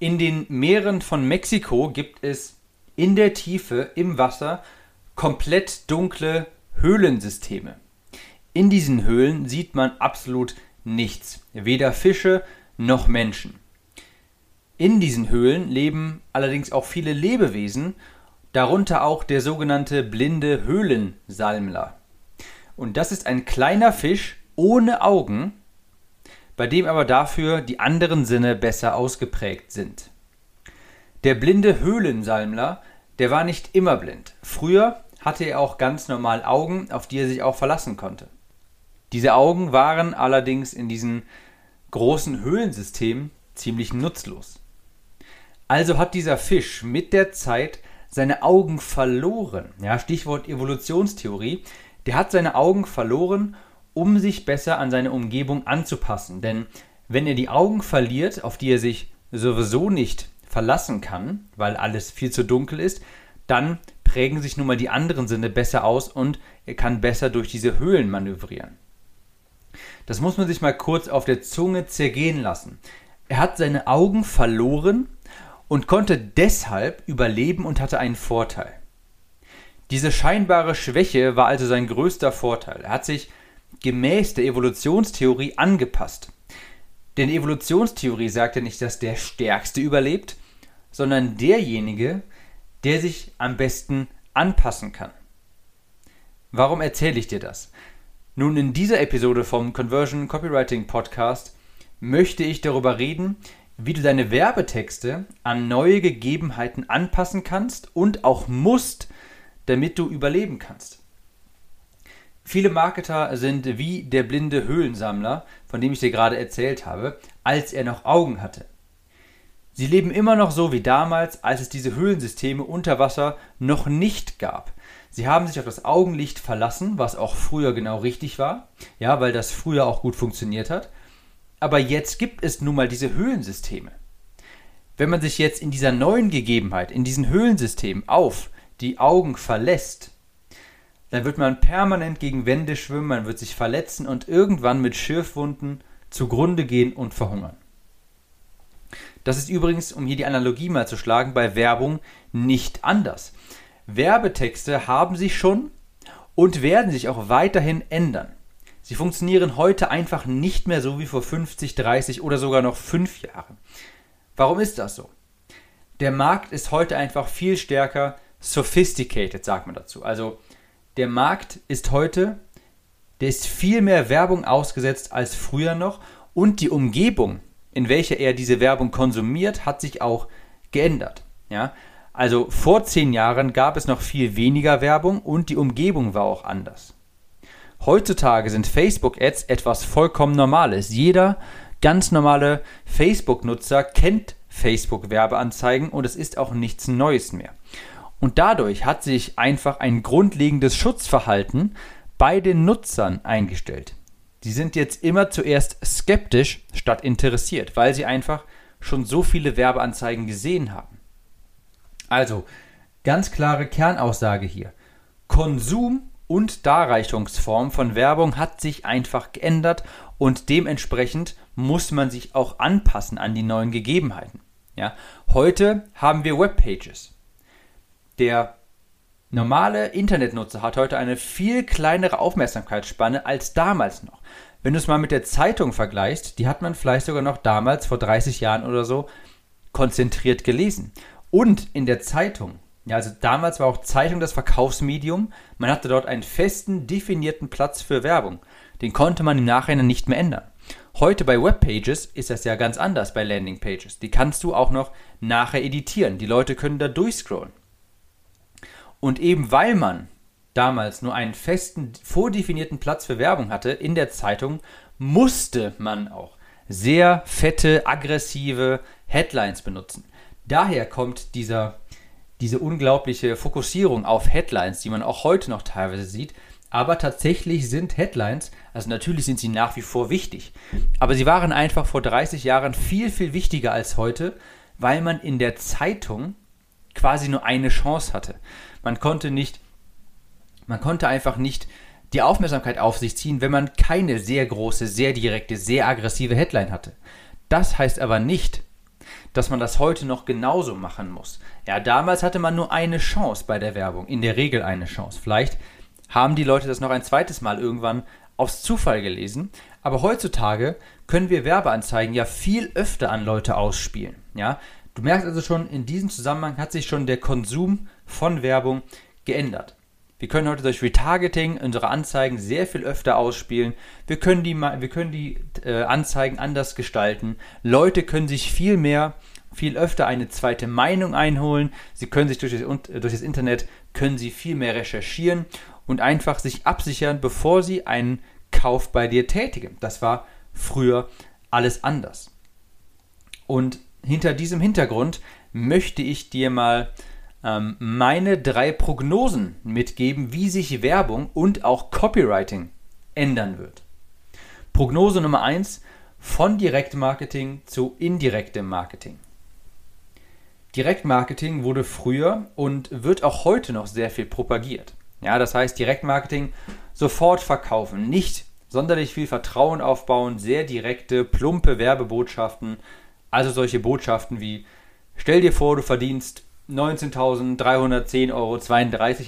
In den Meeren von Mexiko gibt es in der Tiefe im Wasser komplett dunkle Höhlensysteme. In diesen Höhlen sieht man absolut nichts, weder Fische noch Menschen. In diesen Höhlen leben allerdings auch viele Lebewesen, darunter auch der sogenannte blinde Höhlensalmler. Und das ist ein kleiner Fisch ohne Augen, bei dem aber dafür die anderen Sinne besser ausgeprägt sind. Der blinde Höhlensalmler, der war nicht immer blind. Früher hatte er auch ganz normal Augen, auf die er sich auch verlassen konnte. Diese Augen waren allerdings in diesen großen Höhlensystemen ziemlich nutzlos. Also hat dieser Fisch mit der Zeit seine Augen verloren. Ja, Stichwort Evolutionstheorie. Der hat seine Augen verloren um sich besser an seine Umgebung anzupassen. Denn wenn er die Augen verliert, auf die er sich sowieso nicht verlassen kann, weil alles viel zu dunkel ist, dann prägen sich nun mal die anderen Sinne besser aus und er kann besser durch diese Höhlen manövrieren. Das muss man sich mal kurz auf der Zunge zergehen lassen. Er hat seine Augen verloren und konnte deshalb überleben und hatte einen Vorteil. Diese scheinbare Schwäche war also sein größter Vorteil. Er hat sich gemäß der Evolutionstheorie angepasst. Denn die Evolutionstheorie sagt ja nicht, dass der Stärkste überlebt, sondern derjenige, der sich am besten anpassen kann. Warum erzähle ich dir das? Nun, in dieser Episode vom Conversion Copywriting Podcast möchte ich darüber reden, wie du deine Werbetexte an neue Gegebenheiten anpassen kannst und auch musst, damit du überleben kannst. Viele Marketer sind wie der blinde Höhlensammler, von dem ich dir gerade erzählt habe, als er noch Augen hatte. Sie leben immer noch so wie damals, als es diese Höhlensysteme unter Wasser noch nicht gab. Sie haben sich auf das Augenlicht verlassen, was auch früher genau richtig war, ja, weil das früher auch gut funktioniert hat. Aber jetzt gibt es nun mal diese Höhlensysteme. Wenn man sich jetzt in dieser neuen Gegebenheit, in diesen Höhlensystemen auf die Augen verlässt, dann wird man permanent gegen Wände schwimmen, man wird sich verletzen und irgendwann mit Schürfwunden zugrunde gehen und verhungern. Das ist übrigens, um hier die Analogie mal zu schlagen, bei Werbung nicht anders. Werbetexte haben sich schon und werden sich auch weiterhin ändern. Sie funktionieren heute einfach nicht mehr so wie vor 50, 30 oder sogar noch 5 Jahren. Warum ist das so? Der Markt ist heute einfach viel stärker sophisticated, sagt man dazu. Also der Markt ist heute, der ist viel mehr Werbung ausgesetzt als früher noch und die Umgebung, in welcher er diese Werbung konsumiert, hat sich auch geändert. Ja? Also vor zehn Jahren gab es noch viel weniger Werbung und die Umgebung war auch anders. Heutzutage sind Facebook-Ads etwas vollkommen Normales. Jeder ganz normale Facebook-Nutzer kennt Facebook-Werbeanzeigen und es ist auch nichts Neues mehr. Und dadurch hat sich einfach ein grundlegendes Schutzverhalten bei den Nutzern eingestellt. Die sind jetzt immer zuerst skeptisch statt interessiert, weil sie einfach schon so viele Werbeanzeigen gesehen haben. Also, ganz klare Kernaussage hier. Konsum und Darreichungsform von Werbung hat sich einfach geändert und dementsprechend muss man sich auch anpassen an die neuen Gegebenheiten. Ja? Heute haben wir Webpages der normale Internetnutzer hat heute eine viel kleinere Aufmerksamkeitsspanne als damals noch. Wenn du es mal mit der Zeitung vergleichst, die hat man vielleicht sogar noch damals, vor 30 Jahren oder so, konzentriert gelesen. Und in der Zeitung, ja, also damals war auch Zeitung das Verkaufsmedium, man hatte dort einen festen, definierten Platz für Werbung. Den konnte man im Nachhinein nicht mehr ändern. Heute bei Webpages ist das ja ganz anders bei Landingpages. Die kannst du auch noch nachher editieren. Die Leute können da durchscrollen. Und eben weil man damals nur einen festen, vordefinierten Platz für Werbung hatte in der Zeitung, musste man auch sehr fette, aggressive Headlines benutzen. Daher kommt dieser, diese unglaubliche Fokussierung auf Headlines, die man auch heute noch teilweise sieht. Aber tatsächlich sind Headlines, also natürlich sind sie nach wie vor wichtig, aber sie waren einfach vor 30 Jahren viel, viel wichtiger als heute, weil man in der Zeitung quasi nur eine Chance hatte. Man konnte nicht, man konnte einfach nicht die Aufmerksamkeit auf sich ziehen, wenn man keine sehr große, sehr direkte, sehr aggressive Headline hatte. Das heißt aber nicht, dass man das heute noch genauso machen muss. Ja, damals hatte man nur eine Chance bei der Werbung, in der Regel eine Chance. Vielleicht haben die Leute das noch ein zweites Mal irgendwann aus Zufall gelesen, aber heutzutage können wir Werbeanzeigen ja viel öfter an Leute ausspielen. Ja, du merkst also schon, in diesem Zusammenhang hat sich schon der Konsum von Werbung geändert. Wir können heute durch Retargeting unsere Anzeigen sehr viel öfter ausspielen. Wir können die, wir können die äh, Anzeigen anders gestalten. Leute können sich viel mehr, viel öfter eine zweite Meinung einholen. Sie können sich durch das, durch das Internet, können sie viel mehr recherchieren und einfach sich absichern, bevor sie einen Kauf bei dir tätigen. Das war früher alles anders. Und hinter diesem Hintergrund möchte ich dir mal ähm, meine drei Prognosen mitgeben, wie sich Werbung und auch Copywriting ändern wird. Prognose Nummer 1 von Direktmarketing zu indirektem Marketing. Direktmarketing wurde früher und wird auch heute noch sehr viel propagiert. Ja, das heißt Direktmarketing sofort verkaufen, nicht sonderlich viel Vertrauen aufbauen, sehr direkte, plumpe Werbebotschaften, also solche Botschaften wie stell dir vor, du verdienst 19.310,32 Euro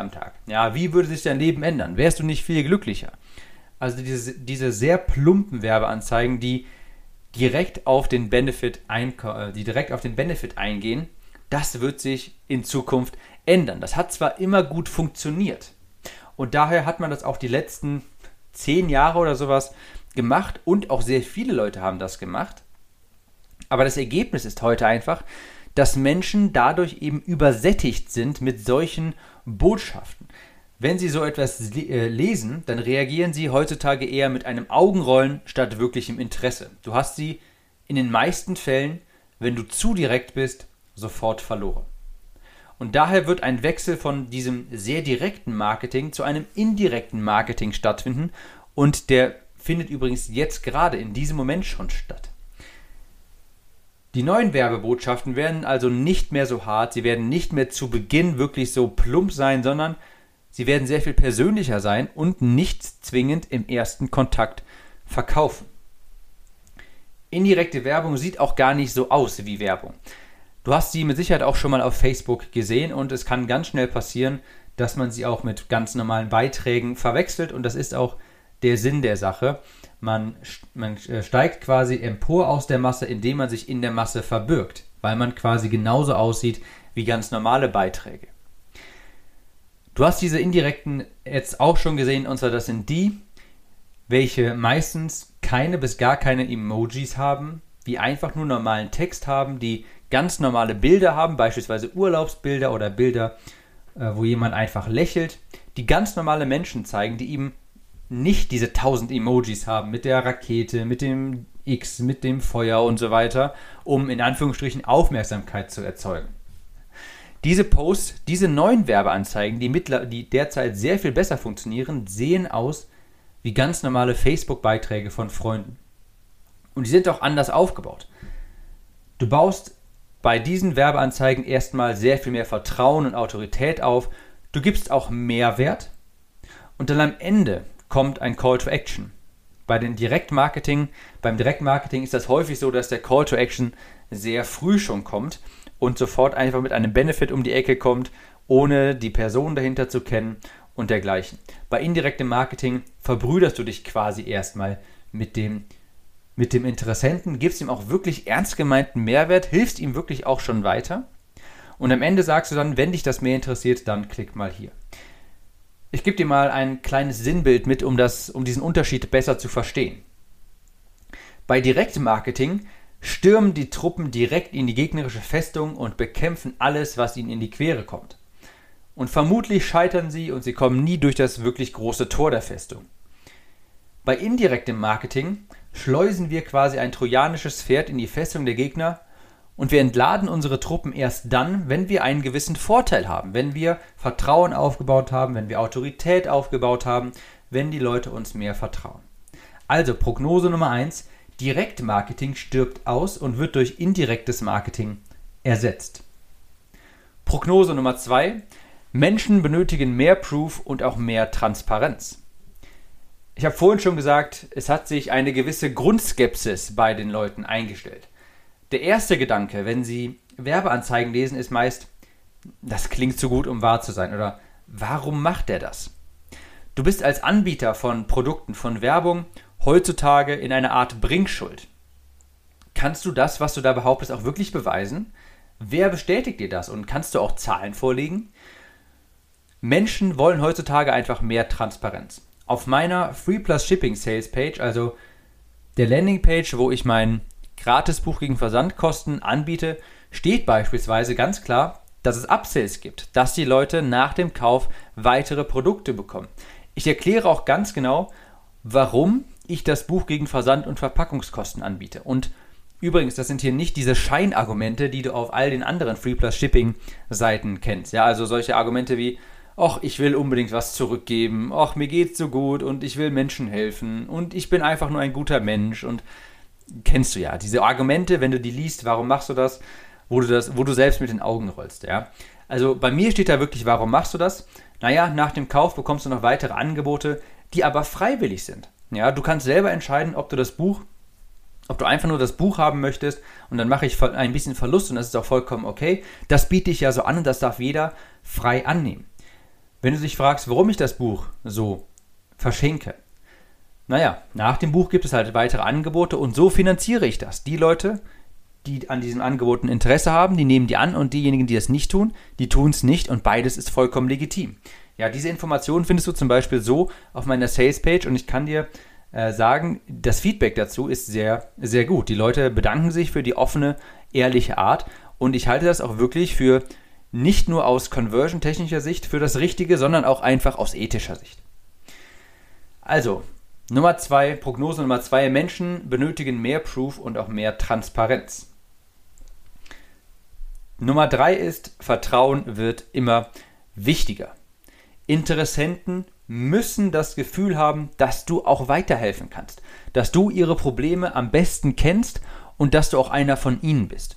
am Tag. Ja, wie würde sich dein Leben ändern? Wärst du nicht viel glücklicher? Also diese, diese sehr plumpen Werbeanzeigen, die direkt auf den Benefit äh, die direkt auf den Benefit eingehen, das wird sich in Zukunft ändern. Das hat zwar immer gut funktioniert und daher hat man das auch die letzten zehn Jahre oder sowas gemacht und auch sehr viele Leute haben das gemacht. Aber das Ergebnis ist heute einfach, dass Menschen dadurch eben übersättigt sind mit solchen Botschaften. Wenn sie so etwas äh, lesen, dann reagieren sie heutzutage eher mit einem Augenrollen statt wirklichem Interesse. Du hast sie in den meisten Fällen, wenn du zu direkt bist, sofort verloren. Und daher wird ein Wechsel von diesem sehr direkten Marketing zu einem indirekten Marketing stattfinden und der findet übrigens jetzt gerade in diesem Moment schon statt. Die neuen Werbebotschaften werden also nicht mehr so hart, sie werden nicht mehr zu Beginn wirklich so plump sein, sondern sie werden sehr viel persönlicher sein und nicht zwingend im ersten Kontakt verkaufen. Indirekte Werbung sieht auch gar nicht so aus wie Werbung. Du hast sie mit Sicherheit auch schon mal auf Facebook gesehen und es kann ganz schnell passieren, dass man sie auch mit ganz normalen Beiträgen verwechselt und das ist auch der Sinn der Sache. Man, man äh, steigt quasi empor aus der Masse, indem man sich in der Masse verbirgt, weil man quasi genauso aussieht wie ganz normale Beiträge. Du hast diese indirekten jetzt auch schon gesehen, und zwar das sind die, welche meistens keine bis gar keine Emojis haben, die einfach nur normalen Text haben, die ganz normale Bilder haben, beispielsweise Urlaubsbilder oder Bilder, äh, wo jemand einfach lächelt, die ganz normale Menschen zeigen, die ihm nicht diese tausend Emojis haben mit der Rakete, mit dem X, mit dem Feuer und so weiter, um in Anführungsstrichen Aufmerksamkeit zu erzeugen. Diese Posts, diese neuen Werbeanzeigen, die, mittler, die derzeit sehr viel besser funktionieren, sehen aus wie ganz normale Facebook-Beiträge von Freunden. Und die sind auch anders aufgebaut. Du baust bei diesen Werbeanzeigen erstmal sehr viel mehr Vertrauen und Autorität auf. Du gibst auch Mehrwert. Und dann am Ende kommt ein Call to Action. Bei den Direktmarketing, beim Direktmarketing ist das häufig so, dass der Call to Action sehr früh schon kommt und sofort einfach mit einem Benefit um die Ecke kommt, ohne die Person dahinter zu kennen und dergleichen. Bei indirektem Marketing verbrüderst du dich quasi erstmal mit dem, mit dem Interessenten, gibst ihm auch wirklich ernst gemeinten Mehrwert, hilfst ihm wirklich auch schon weiter. Und am Ende sagst du dann, wenn dich das mehr interessiert, dann klick mal hier. Ich gebe dir mal ein kleines Sinnbild mit, um, das, um diesen Unterschied besser zu verstehen. Bei Direktmarketing stürmen die Truppen direkt in die gegnerische Festung und bekämpfen alles, was ihnen in die Quere kommt. Und vermutlich scheitern sie und sie kommen nie durch das wirklich große Tor der Festung. Bei indirektem Marketing schleusen wir quasi ein trojanisches Pferd in die Festung der Gegner und wir entladen unsere Truppen erst dann, wenn wir einen gewissen Vorteil haben, wenn wir Vertrauen aufgebaut haben, wenn wir Autorität aufgebaut haben, wenn die Leute uns mehr vertrauen. Also Prognose Nummer 1, Direktmarketing stirbt aus und wird durch indirektes Marketing ersetzt. Prognose Nummer 2, Menschen benötigen mehr Proof und auch mehr Transparenz. Ich habe vorhin schon gesagt, es hat sich eine gewisse Grundskepsis bei den Leuten eingestellt. Der erste Gedanke, wenn Sie Werbeanzeigen lesen, ist meist, das klingt zu gut, um wahr zu sein oder warum macht er das? Du bist als Anbieter von Produkten, von Werbung heutzutage in einer Art Bringschuld. Kannst du das, was du da behauptest, auch wirklich beweisen? Wer bestätigt dir das und kannst du auch Zahlen vorlegen? Menschen wollen heutzutage einfach mehr Transparenz. Auf meiner Free Plus Shipping Sales Page, also der Landingpage, wo ich mein Gratisbuch gegen Versandkosten anbiete, steht beispielsweise ganz klar, dass es Upsells gibt, dass die Leute nach dem Kauf weitere Produkte bekommen. Ich erkläre auch ganz genau, warum ich das Buch gegen Versand- und Verpackungskosten anbiete. Und übrigens, das sind hier nicht diese Scheinargumente, die du auf all den anderen Free Plus Shipping Seiten kennst. Ja, also solche Argumente wie, ach, ich will unbedingt was zurückgeben, ach, mir geht's so gut und ich will Menschen helfen und ich bin einfach nur ein guter Mensch und kennst du ja. Diese Argumente, wenn du die liest, warum machst du das, wo du das, wo du selbst mit den Augen rollst, ja. Also bei mir steht da wirklich, warum machst du das? Naja, nach dem Kauf bekommst du noch weitere Angebote, die aber freiwillig sind. Ja, du kannst selber entscheiden, ob du das Buch, ob du einfach nur das Buch haben möchtest und dann mache ich ein bisschen Verlust und das ist auch vollkommen okay. Das biete ich ja so an und das darf jeder frei annehmen. Wenn du dich fragst, warum ich das Buch so verschenke, naja, nach dem Buch gibt es halt weitere Angebote und so finanziere ich das. Die Leute, die an diesen Angeboten Interesse haben, die nehmen die an und diejenigen, die das nicht tun, die tun es nicht und beides ist vollkommen legitim. Ja, diese Informationen findest du zum Beispiel so auf meiner Sales-Page und ich kann dir äh, sagen, das Feedback dazu ist sehr, sehr gut. Die Leute bedanken sich für die offene, ehrliche Art und ich halte das auch wirklich für nicht nur aus conversion-technischer Sicht für das Richtige, sondern auch einfach aus ethischer Sicht. Also, Nummer zwei, Prognose Nummer zwei, Menschen benötigen mehr Proof und auch mehr Transparenz. Nummer drei ist, Vertrauen wird immer wichtiger. Interessenten müssen das Gefühl haben, dass du auch weiterhelfen kannst, dass du ihre Probleme am besten kennst und dass du auch einer von ihnen bist.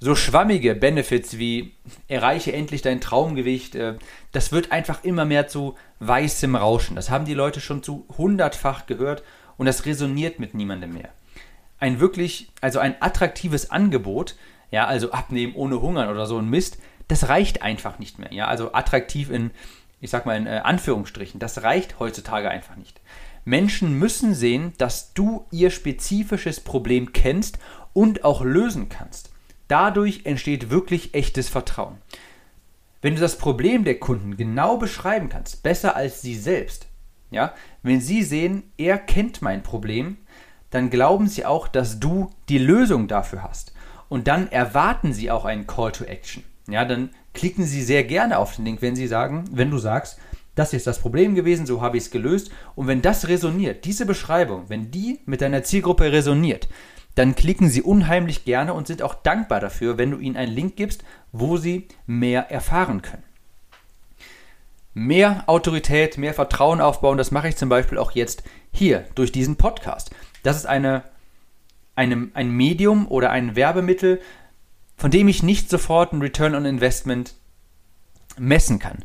So schwammige Benefits wie erreiche endlich dein Traumgewicht, äh, das wird einfach immer mehr zu weißem Rauschen. Das haben die Leute schon zu hundertfach gehört und das resoniert mit niemandem mehr. Ein wirklich, also ein attraktives Angebot, ja, also abnehmen ohne Hungern oder so ein Mist, das reicht einfach nicht mehr. Ja, also attraktiv in, ich sag mal in äh, Anführungsstrichen, das reicht heutzutage einfach nicht. Menschen müssen sehen, dass du ihr spezifisches Problem kennst und auch lösen kannst. Dadurch entsteht wirklich echtes Vertrauen. Wenn du das Problem der Kunden genau beschreiben kannst, besser als sie selbst, ja, wenn sie sehen, er kennt mein Problem, dann glauben sie auch, dass du die Lösung dafür hast. Und dann erwarten sie auch einen Call to Action ja, dann klicken Sie sehr gerne auf den Link, wenn Sie sagen, wenn du sagst, das ist das Problem gewesen, so habe ich es gelöst. Und wenn das resoniert, diese Beschreibung, wenn die mit deiner Zielgruppe resoniert, dann klicken sie unheimlich gerne und sind auch dankbar dafür, wenn du ihnen einen Link gibst, wo sie mehr erfahren können. Mehr Autorität, mehr Vertrauen aufbauen, das mache ich zum Beispiel auch jetzt hier durch diesen Podcast. Das ist eine, eine, ein Medium oder ein Werbemittel, von dem ich nicht sofort ein Return on Investment messen kann.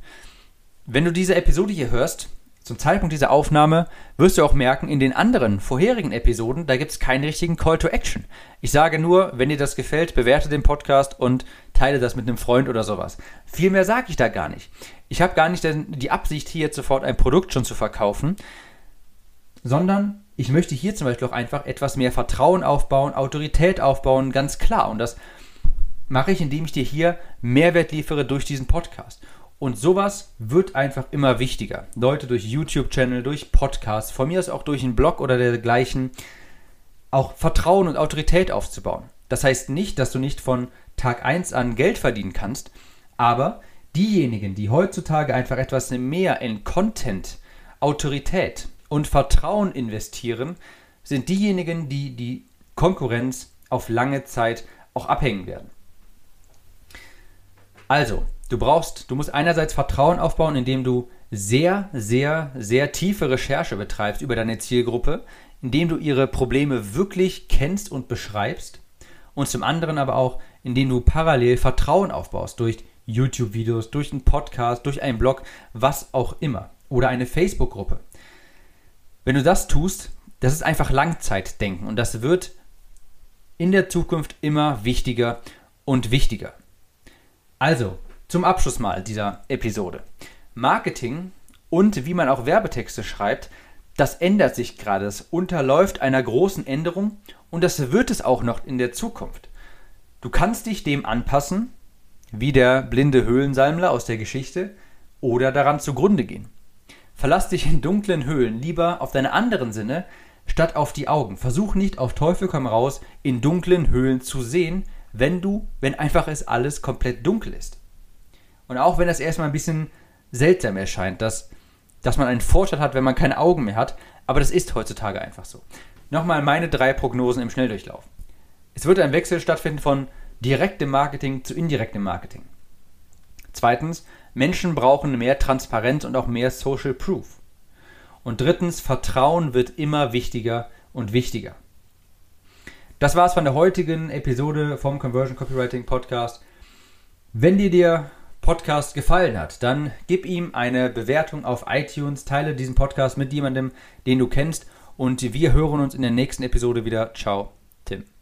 Wenn du diese Episode hier hörst, zum Zeitpunkt dieser Aufnahme, wirst du auch merken, in den anderen vorherigen Episoden, da gibt es keinen richtigen Call to Action. Ich sage nur, wenn dir das gefällt, bewerte den Podcast und teile das mit einem Freund oder sowas. Viel mehr sage ich da gar nicht. Ich habe gar nicht die Absicht, hier jetzt sofort ein Produkt schon zu verkaufen, sondern ich möchte hier zum Beispiel auch einfach etwas mehr Vertrauen aufbauen, Autorität aufbauen, ganz klar. Und das mache ich, indem ich dir hier Mehrwert liefere durch diesen Podcast. Und sowas wird einfach immer wichtiger. Leute durch YouTube-Channel, durch Podcasts, von mir aus auch durch einen Blog oder dergleichen, auch Vertrauen und Autorität aufzubauen. Das heißt nicht, dass du nicht von Tag 1 an Geld verdienen kannst, aber diejenigen, die heutzutage einfach etwas mehr in Content, Autorität und Vertrauen investieren, sind diejenigen, die die Konkurrenz auf lange Zeit auch abhängen werden. Also, du brauchst, du musst einerseits Vertrauen aufbauen, indem du sehr, sehr, sehr tiefe Recherche betreibst über deine Zielgruppe, indem du ihre Probleme wirklich kennst und beschreibst und zum anderen aber auch, indem du parallel Vertrauen aufbaust durch YouTube-Videos, durch einen Podcast, durch einen Blog, was auch immer oder eine Facebook-Gruppe. Wenn du das tust, das ist einfach Langzeitdenken und das wird in der Zukunft immer wichtiger und wichtiger. Also, zum Abschluss mal dieser Episode. Marketing und wie man auch Werbetexte schreibt, das ändert sich gerade. Es unterläuft einer großen Änderung und das wird es auch noch in der Zukunft. Du kannst dich dem anpassen, wie der blinde Höhlensalmler aus der Geschichte, oder daran zugrunde gehen. Verlass dich in dunklen Höhlen lieber auf deine anderen Sinne statt auf die Augen. Versuch nicht auf Teufel komm raus in dunklen Höhlen zu sehen, wenn du, wenn einfach es alles komplett dunkel ist. Und auch wenn das erstmal ein bisschen seltsam erscheint, dass, dass man einen Vorteil hat, wenn man keine Augen mehr hat, aber das ist heutzutage einfach so. Nochmal meine drei Prognosen im Schnelldurchlauf. Es wird ein Wechsel stattfinden von direktem Marketing zu indirektem Marketing. Zweitens, Menschen brauchen mehr Transparenz und auch mehr Social Proof. Und drittens, Vertrauen wird immer wichtiger und wichtiger. Das war's von der heutigen Episode vom Conversion Copywriting Podcast. Wenn dir der Podcast gefallen hat, dann gib ihm eine Bewertung auf iTunes, teile diesen Podcast mit jemandem, den du kennst und wir hören uns in der nächsten Episode wieder. Ciao, Tim.